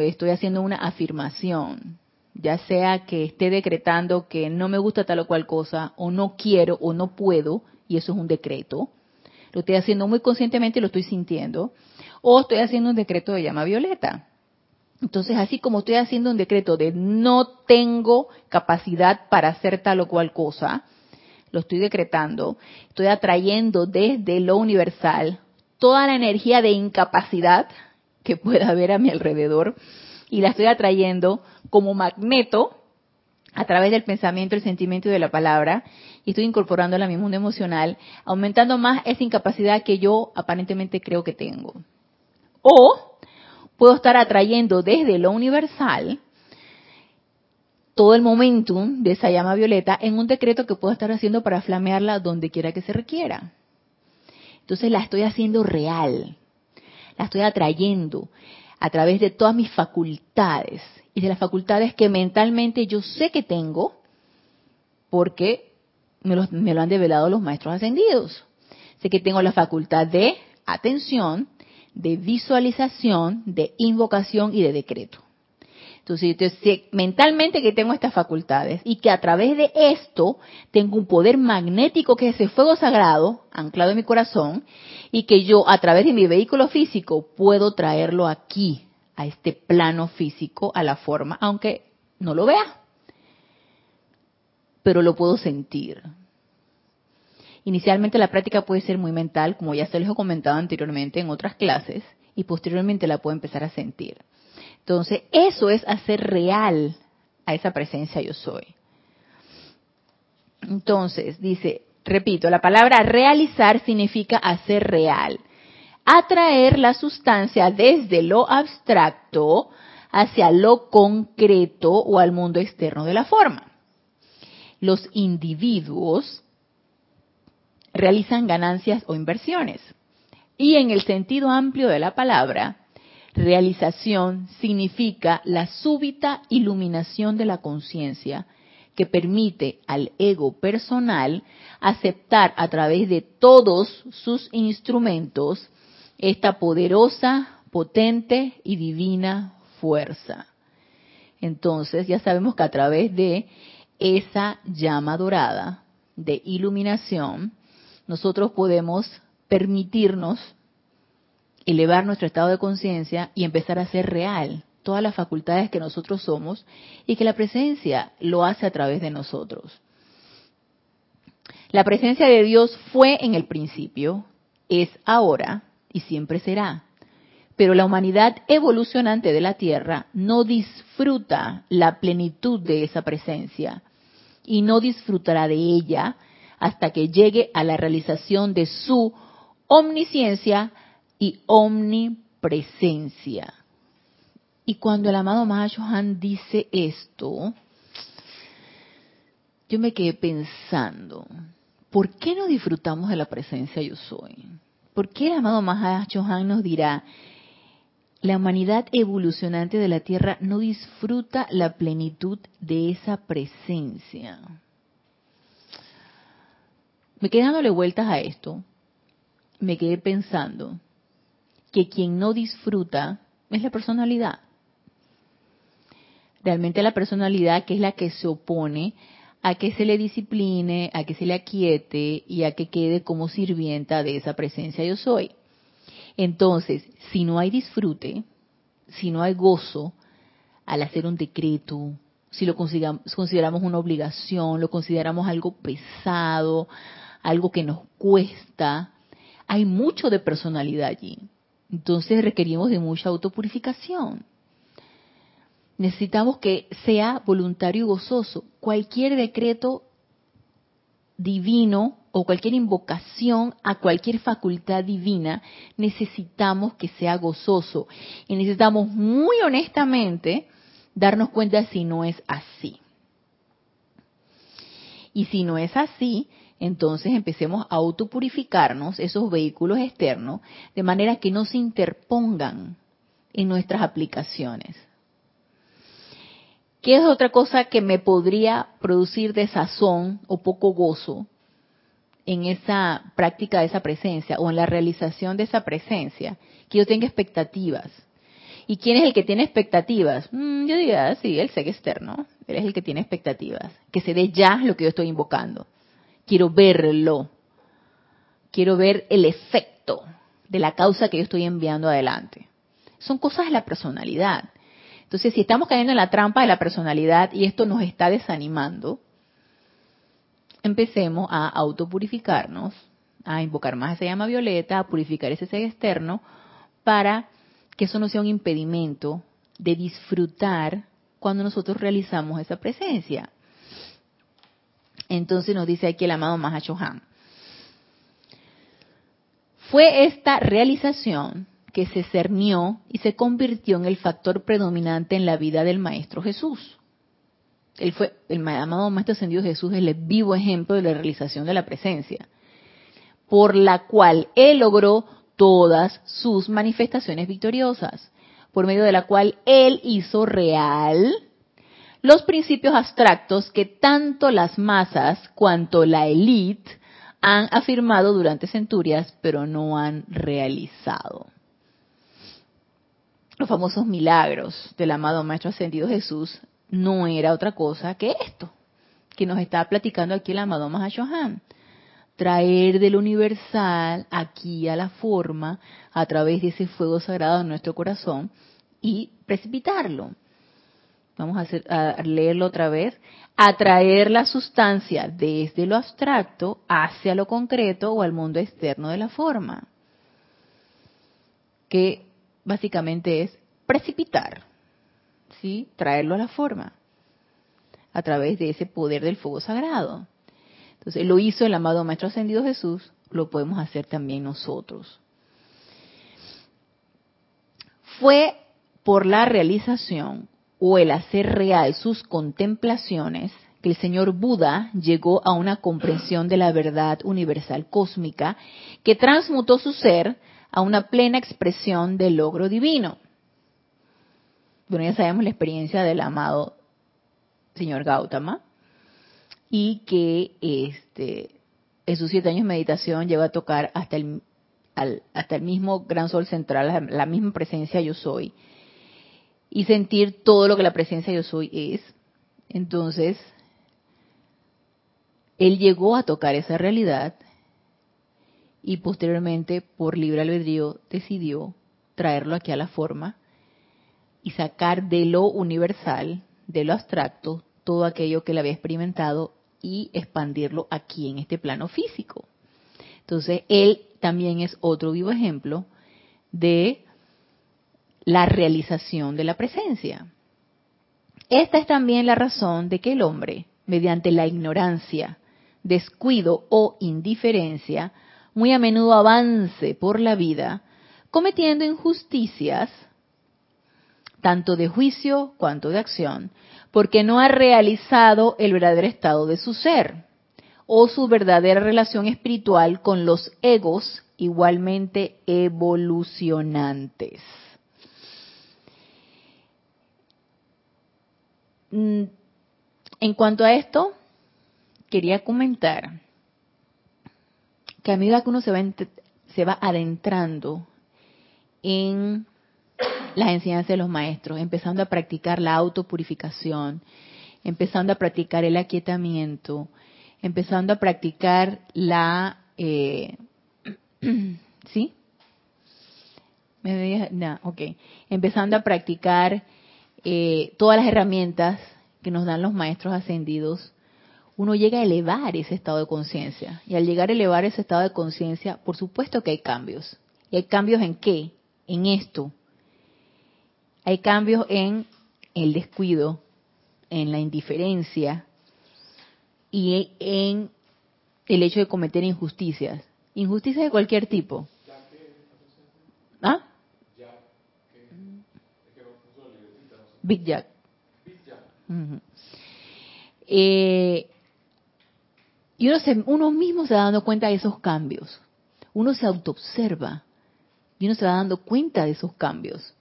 estoy haciendo una afirmación, ya sea que esté decretando que no me gusta tal o cual cosa, o no quiero, o no puedo, y eso es un decreto. Lo estoy haciendo muy conscientemente y lo estoy sintiendo. O estoy haciendo un decreto de llama violeta. Entonces, así como estoy haciendo un decreto de no tengo capacidad para hacer tal o cual cosa, lo estoy decretando, estoy atrayendo desde lo universal toda la energía de incapacidad que pueda haber a mi alrededor y la estoy atrayendo como magneto a través del pensamiento, el sentimiento y de la palabra y estoy incorporando a mi mundo emocional, aumentando más esa incapacidad que yo aparentemente creo que tengo. O puedo estar atrayendo desde lo universal todo el momentum de esa llama violeta en un decreto que puedo estar haciendo para flamearla donde quiera que se requiera. Entonces la estoy haciendo real, la estoy atrayendo a través de todas mis facultades y de las facultades que mentalmente yo sé que tengo porque me me lo han develado los maestros ascendidos. Sé que tengo la facultad de atención, de visualización, de invocación y de decreto. Entonces, yo sé mentalmente que tengo estas facultades y que a través de esto tengo un poder magnético que es ese fuego sagrado anclado en mi corazón y que yo a través de mi vehículo físico puedo traerlo aquí, a este plano físico, a la forma, aunque no lo vea, pero lo puedo sentir. Inicialmente la práctica puede ser muy mental, como ya se les he comentado anteriormente en otras clases, y posteriormente la puedo empezar a sentir. Entonces, eso es hacer real a esa presencia yo soy. Entonces, dice, repito, la palabra realizar significa hacer real. Atraer la sustancia desde lo abstracto hacia lo concreto o al mundo externo de la forma. Los individuos realizan ganancias o inversiones. Y en el sentido amplio de la palabra, Realización significa la súbita iluminación de la conciencia que permite al ego personal aceptar a través de todos sus instrumentos esta poderosa, potente y divina fuerza. Entonces ya sabemos que a través de esa llama dorada de iluminación, nosotros podemos permitirnos elevar nuestro estado de conciencia y empezar a ser real todas las facultades que nosotros somos y que la presencia lo hace a través de nosotros. La presencia de Dios fue en el principio, es ahora y siempre será. Pero la humanidad evolucionante de la Tierra no disfruta la plenitud de esa presencia y no disfrutará de ella hasta que llegue a la realización de su omnisciencia y omnipresencia. Y cuando el amado Mahashohan dice esto, yo me quedé pensando, ¿por qué no disfrutamos de la presencia yo soy? ¿Por qué el amado Mahashohan nos dirá, la humanidad evolucionante de la Tierra no disfruta la plenitud de esa presencia? Me quedé dándole vueltas a esto, me quedé pensando que quien no disfruta es la personalidad realmente la personalidad que es la que se opone a que se le discipline, a que se le aquiete y a que quede como sirvienta de esa presencia yo soy. Entonces, si no hay disfrute, si no hay gozo al hacer un decreto, si lo consideramos una obligación, lo consideramos algo pesado, algo que nos cuesta, hay mucho de personalidad allí. Entonces requerimos de mucha autopurificación necesitamos que sea voluntario y gozoso. Cualquier decreto divino o cualquier invocación a cualquier facultad divina, necesitamos que sea gozoso. Y necesitamos muy honestamente darnos cuenta si no es así. Y si no es así, entonces empecemos a autopurificarnos esos vehículos externos de manera que no se interpongan en nuestras aplicaciones. ¿Qué es otra cosa que me podría producir desazón o poco gozo en esa práctica de esa presencia o en la realización de esa presencia? Que yo tenga expectativas. ¿Y quién es el que tiene expectativas? Mm, yo diría, sí, el ser externo. Él es el que tiene expectativas. Que se dé ya lo que yo estoy invocando. Quiero verlo. Quiero ver el efecto de la causa que yo estoy enviando adelante. Son cosas de la personalidad. Entonces, si estamos cayendo en la trampa de la personalidad y esto nos está desanimando, empecemos a autopurificarnos, a invocar más esa llama violeta, a purificar ese ser externo, para que eso no sea un impedimento de disfrutar cuando nosotros realizamos esa presencia. Entonces nos dice aquí el amado Mahashohan. Fue esta realización que se cernió y se convirtió en el factor predominante en la vida del Maestro Jesús. Él fue, el amado Maestro Ascendido Jesús, el vivo ejemplo de la realización de la presencia, por la cual él logró todas sus manifestaciones victoriosas, por medio de la cual él hizo real los principios abstractos que tanto las masas cuanto la élite han afirmado durante centurias, pero no han realizado los famosos milagros del amado Maestro Ascendido Jesús no era otra cosa que esto, que nos está platicando aquí el amado Mahashohan. Traer del universal aquí a la forma a través de ese fuego sagrado en nuestro corazón y precipitarlo. Vamos a, hacer, a leerlo otra vez. Atraer la sustancia desde lo abstracto hacia lo concreto o al mundo externo de la forma. Que básicamente es precipitar, ¿sí? traerlo a la forma a través de ese poder del fuego sagrado. Entonces, lo hizo el amado Maestro Ascendido Jesús, lo podemos hacer también nosotros. Fue por la realización o el hacer real sus contemplaciones que el señor Buda llegó a una comprensión de la verdad universal cósmica que transmutó su ser a una plena expresión del logro divino. Bueno, ya sabemos la experiencia del amado señor Gautama y que este, en sus siete años de meditación llegó a tocar hasta el, hasta el mismo gran sol central, la misma presencia yo soy, y sentir todo lo que la presencia yo soy es. Entonces, él llegó a tocar esa realidad y posteriormente por libre albedrío decidió traerlo aquí a la forma y sacar de lo universal, de lo abstracto, todo aquello que él había experimentado y expandirlo aquí en este plano físico. Entonces, él también es otro vivo ejemplo de la realización de la presencia. Esta es también la razón de que el hombre, mediante la ignorancia, descuido o indiferencia, muy a menudo avance por la vida cometiendo injusticias, tanto de juicio cuanto de acción, porque no ha realizado el verdadero estado de su ser o su verdadera relación espiritual con los egos igualmente evolucionantes. Mm, en cuanto a esto, quería comentar que a medida que uno se va, se va adentrando en las enseñanzas de los maestros, empezando a practicar la autopurificación, empezando a practicar el aquietamiento, empezando a practicar la... Eh, *clears throat* ¿Sí? ¿Me no, ok. Empezando a practicar eh, todas las herramientas que nos dan los maestros ascendidos, uno llega a elevar ese estado de conciencia. Y al llegar a elevar ese estado de conciencia, por supuesto que hay cambios. ¿Y hay cambios en qué? En esto. Hay cambios en el descuido, en la indiferencia y en el hecho de cometer injusticias. Injusticias de cualquier tipo. ¿Ah? Big Jack. eh, y uno, se, uno mismo se va dando cuenta de esos cambios. Uno se autoobserva y uno se va dando cuenta de esos cambios.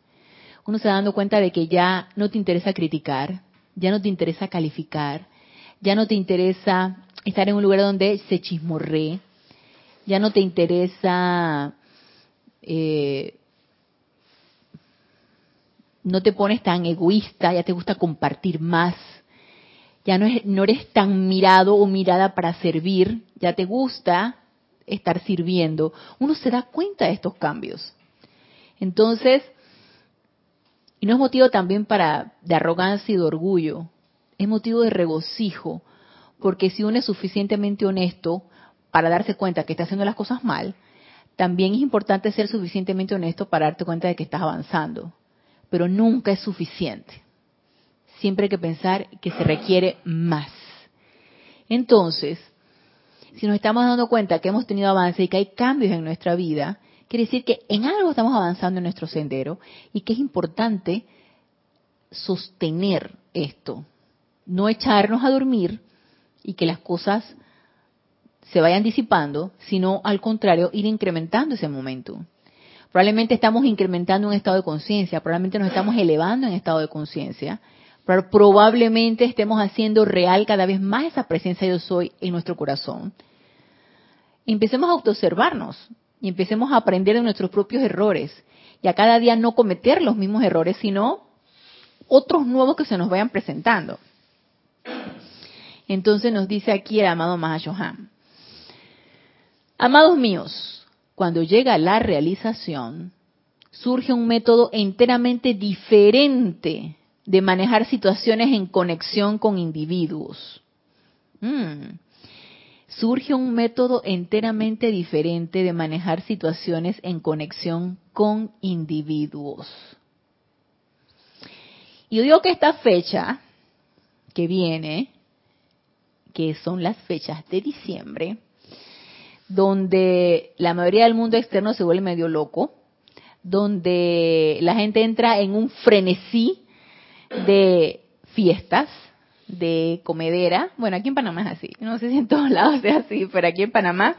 Uno se va dando cuenta de que ya no te interesa criticar, ya no te interesa calificar, ya no te interesa estar en un lugar donde se chismorree, ya no te interesa, eh, no te pones tan egoísta, ya te gusta compartir más, ya no, no eres tan mirado o mirada para servir, ya te gusta estar sirviendo. Uno se da cuenta de estos cambios. Entonces, y no es motivo también para de arrogancia y de orgullo, es motivo de regocijo, porque si uno es suficientemente honesto para darse cuenta que está haciendo las cosas mal, también es importante ser suficientemente honesto para darte cuenta de que estás avanzando, pero nunca es suficiente. Siempre hay que pensar que se requiere más. Entonces, si nos estamos dando cuenta que hemos tenido avance y que hay cambios en nuestra vida, quiere decir que en algo estamos avanzando en nuestro sendero y que es importante sostener esto, no echarnos a dormir y que las cosas se vayan disipando, sino al contrario, ir incrementando ese momento. Probablemente estamos incrementando un estado de conciencia, probablemente nos estamos elevando en estado de conciencia, probablemente estemos haciendo real cada vez más esa presencia yo soy en nuestro corazón. empecemos a autoobservarnos y empecemos a aprender de nuestros propios errores y a cada día no cometer los mismos errores, sino otros nuevos que se nos vayan presentando. Entonces nos dice aquí el amado Mahashohan. Amados míos, cuando llega la realización, surge un método enteramente diferente de manejar situaciones en conexión con individuos. Mm. Surge un método enteramente diferente de manejar situaciones en conexión con individuos. Y yo digo que esta fecha que viene, que son las fechas de diciembre, donde la mayoría del mundo externo se vuelve medio loco, donde la gente entra en un frenesí de fiestas, de comedera. Bueno, aquí en Panamá es así. No sé si en todos lados es así, pero aquí en Panamá,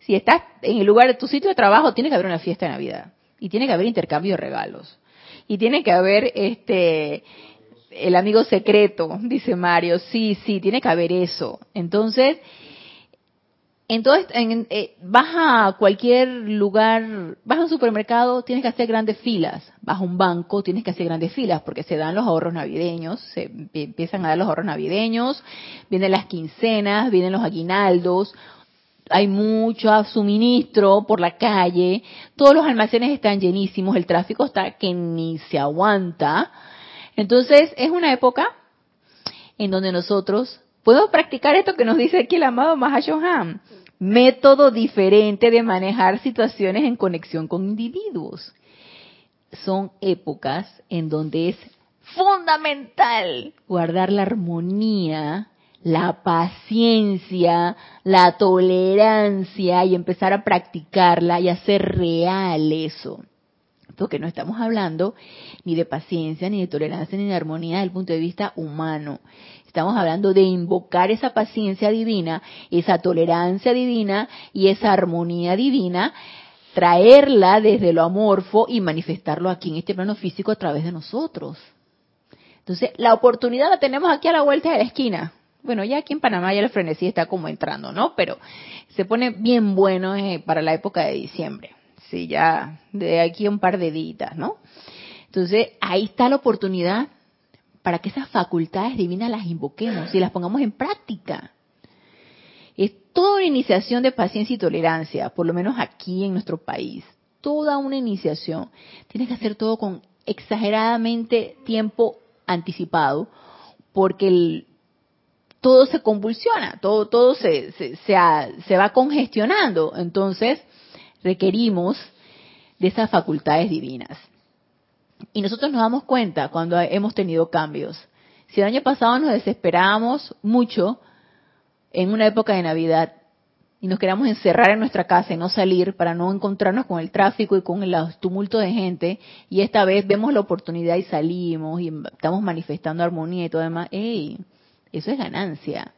si estás en el lugar de tu sitio de trabajo, tiene que haber una fiesta de Navidad. Y tiene que haber intercambio de regalos. Y tiene que haber este el amigo secreto, dice Mario. Sí, sí, tiene que haber eso. Entonces, Entonces, en, eh, vas a cualquier lugar, vas a un supermercado, tienes que hacer grandes filas. Vas a un banco, tienes que hacer grandes filas porque se dan los ahorros navideños, se empiezan a dar los ahorros navideños, vienen las quincenas, vienen los aguinaldos, hay mucho suministro por la calle, todos los almacenes están llenísimos, el tráfico está que ni se aguanta. Entonces, es una época en donde nosotros podemos practicar esto que nos dice aquí el amado Mahashohan método diferente de manejar situaciones en conexión con individuos. Son épocas en donde es fundamental guardar la armonía, la paciencia, la tolerancia y empezar a practicarla y hacer real eso. Porque no estamos hablando ni de paciencia, ni de tolerancia, ni de armonía desde el punto de vista humano. Estamos hablando de invocar esa paciencia divina, esa tolerancia divina y esa armonía divina, traerla desde lo amorfo y manifestarlo aquí en este plano físico a través de nosotros. Entonces, la oportunidad la tenemos aquí a la vuelta de la esquina. Bueno, ya aquí en Panamá ya el frenesí está como entrando, ¿no? Pero se pone bien bueno eh, para la época de diciembre. Sí, ya de aquí a un par de días, ¿no? Entonces, ahí está la oportunidad para que esas facultades divinas las invoquemos y las pongamos en práctica. Es toda una iniciación de paciencia y tolerancia, por lo menos aquí en nuestro país. Toda una iniciación. Tienes que hacer todo con exageradamente tiempo anticipado, porque todo se convulsiona, todo, todo se, se, se va congestionando. Entonces, requerimos de esas facultades divinas. Y nosotros nos damos cuenta cuando hemos tenido cambios. Si el año pasado nos desesperábamos mucho en una época de Navidad y nos queríamos encerrar en nuestra casa y no salir para no encontrarnos con el tráfico y con el tumulto de gente, y esta vez vemos la oportunidad y salimos y estamos manifestando armonía y todo demás, ¡ey! Eso es ganancia.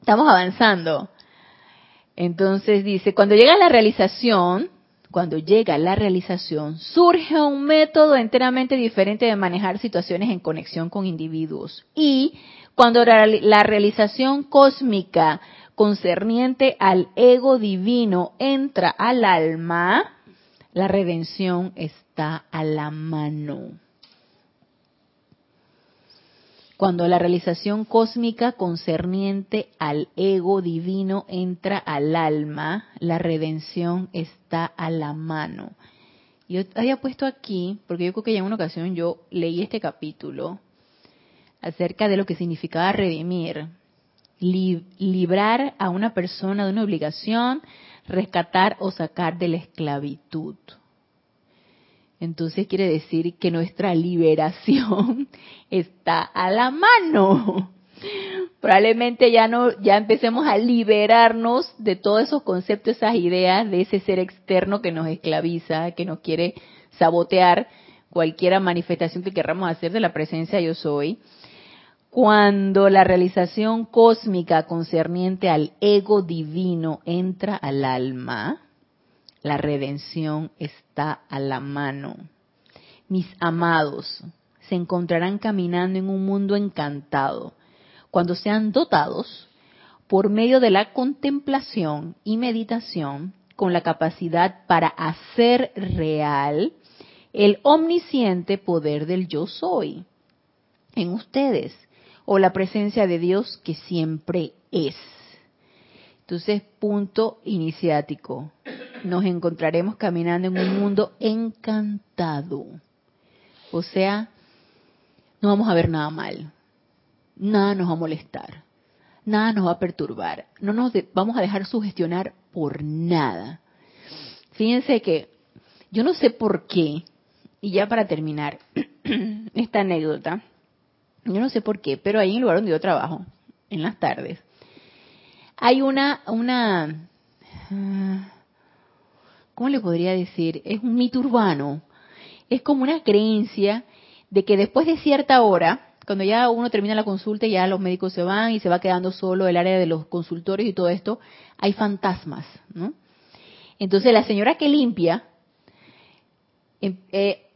Estamos avanzando. Entonces dice, cuando llega la realización, cuando llega la realización, surge un método enteramente diferente de manejar situaciones en conexión con individuos. Y cuando la realización cósmica concerniente al ego divino entra al alma, la redención está a la mano. Cuando la realización cósmica concerniente al ego divino entra al alma, la redención está a la mano. Yo había puesto aquí, porque yo creo que ya en una ocasión yo leí este capítulo acerca de lo que significaba redimir, librar a una persona de una obligación, rescatar o sacar de la esclavitud entonces quiere decir que nuestra liberación *laughs* está a la mano. Probablemente ya no, ya empecemos a liberarnos de todos esos conceptos, esas ideas de ese ser externo que nos esclaviza, que nos quiere sabotear cualquier manifestación que queramos hacer de la presencia yo soy. Cuando la realización cósmica concerniente al ego divino entra al alma, la redención está a la mano. Mis amados se encontrarán caminando en un mundo encantado cuando sean dotados por medio de la contemplación y meditación con la capacidad para hacer real el omnisciente poder del yo soy en ustedes o la presencia de Dios que siempre es. Entonces, punto iniciático nos encontraremos caminando en un mundo encantado. O sea, no vamos a ver nada mal, nada nos va a molestar, nada nos va a perturbar, no nos vamos a dejar sugestionar por nada. Fíjense que yo no sé por qué, y ya para terminar *clears throat* esta anécdota, yo no sé por qué, pero ahí en el lugar donde yo trabajo, en las tardes, hay una, una, ah, ¿cómo le podría decir? Es un mito urbano. Es como una creencia de que después de cierta hora, cuando ya uno termina la consulta y ya los médicos se van y se va quedando solo el área de los consultorios y todo esto, hay fantasmas, ¿no? Entonces la señora que limpia, em, eh,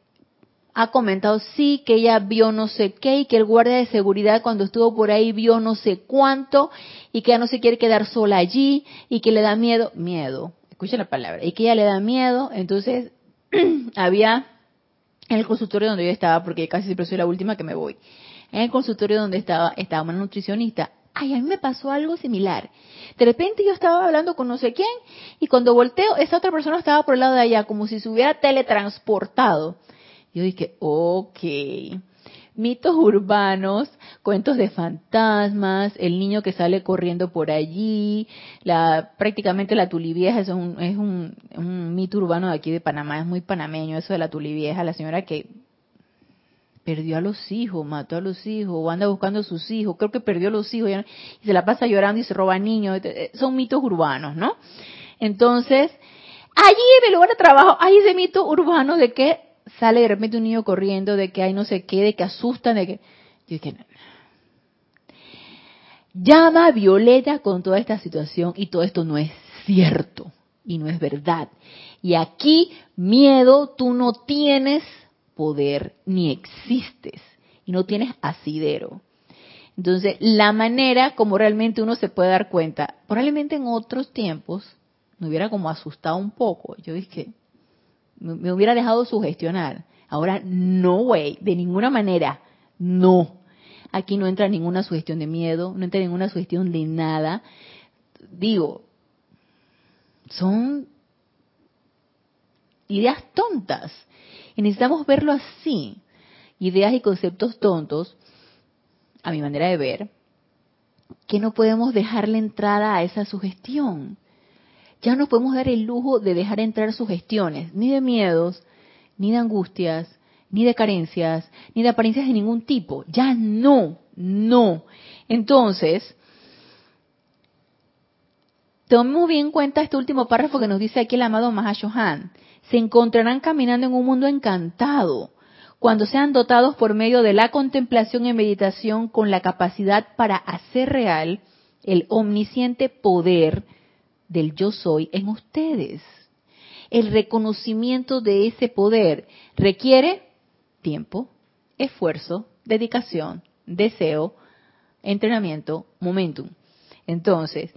ha comentado sí que ella vio no sé qué y que el guardia de seguridad cuando estuvo por ahí vio no sé cuánto y que ella no se quiere quedar sola allí y que le da miedo, miedo, escuchen la palabra, y que ella le da miedo, entonces *clears throat* había en el consultorio donde yo estaba, porque casi siempre soy la última que me voy, en el consultorio donde estaba, estaba una nutricionista. Ay, a mí me pasó algo similar. De repente yo estaba hablando con no sé quién y cuando volteo, esa otra persona estaba por el lado de allá, como si se hubiera teletransportado. Yo dije, ok. Mitos urbanos, cuentos de fantasmas, el niño que sale corriendo por allí, la prácticamente la tulivieja, es un, es un, un mito urbano de aquí de Panamá, es muy panameño eso de la tulivieja, la señora que perdió a los hijos, mató a los hijos, o anda buscando a sus hijos, creo que perdió a los hijos y se la pasa llorando y se roba niños, eh, son mitos urbanos, ¿no? Entonces, allí en el lugar de trabajo hay ese mito urbano de que sale de repente un niño corriendo, de que hay no sé qué, de que asustan, de que... Yo dije, llama a Violeta con toda esta situación y todo esto no es cierto y no es verdad. Y aquí, miedo, tú no tienes poder ni existes y no tienes asidero. Entonces, la manera como realmente uno se puede dar cuenta, probablemente en otros tiempos me hubiera como asustado un poco. Yo dije, me hubiera dejado sugestionar. Ahora, no, güey, de ninguna manera, no. Aquí no entra ninguna sugestión de miedo, no entra ninguna sugestión de nada. Digo, son ideas tontas. Y necesitamos verlo así. Ideas y conceptos tontos, a mi manera de ver, que no podemos dejarle entrada a esa sugestión ya no podemos dar el lujo de dejar entrar sugestiones, ni de miedos, ni de angustias, ni de carencias, ni de apariencias de ningún tipo. Ya no, no. Entonces, tomemos bien en cuenta este último párrafo que nos dice aquí el amado Mahashohan. Se encontrarán caminando en un mundo encantado cuando sean dotados por medio de la contemplación y meditación con la capacidad para hacer real el omnisciente poder del yo soy en ustedes. El reconocimiento de ese poder requiere tiempo, esfuerzo, dedicación, deseo, entrenamiento, momentum. Entonces,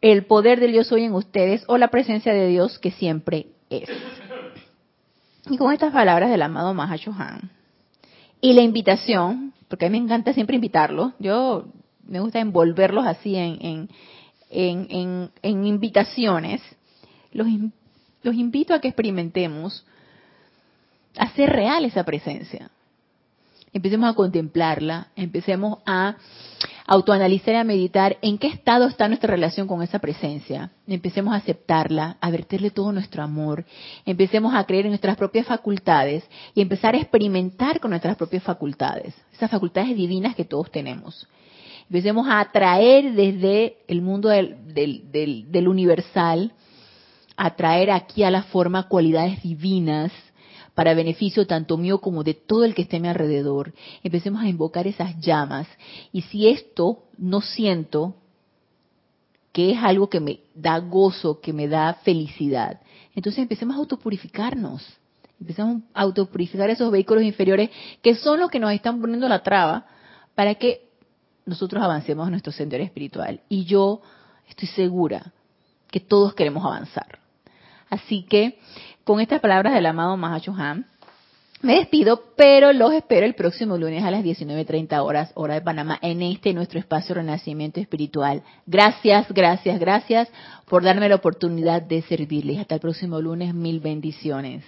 el poder del yo soy en ustedes o la presencia de Dios que siempre es. Y con estas palabras del amado Mahashohan y la invitación, porque a mí me encanta siempre invitarlos, yo me gusta envolverlos así en, en, invitaciones, los, los invito a que experimentemos hacer real esa presencia. Empecemos a contemplarla, empecemos a autoanalizar y a meditar en qué estado está nuestra relación con esa presencia. Empecemos a aceptarla, a verterle todo nuestro amor, empecemos a creer en nuestras propias facultades y empezar a experimentar con nuestras propias facultades, esas facultades divinas que todos tenemos empecemos a atraer desde el mundo del, del, del, universal, atraer aquí a la forma cualidades divinas para beneficio tanto mío como de todo el que esté a mi alrededor. Empecemos a invocar esas llamas. Y si esto no siento que es algo que me da gozo, que me da felicidad, entonces empecemos a autopurificarnos. Empecemos a autopurificar esos vehículos inferiores que son los que nos están poniendo la traba para que nosotros avancemos en nuestro sendero espiritual. Y yo estoy segura que todos queremos avanzar. Así que, con estas palabras del amado Mahacho me despido, pero los espero el próximo lunes a las 19.30 horas, hora de Panamá, en este nuestro espacio Renacimiento Espiritual. Gracias, gracias, gracias por darme la oportunidad de servirles. Hasta el próximo lunes, mil bendiciones.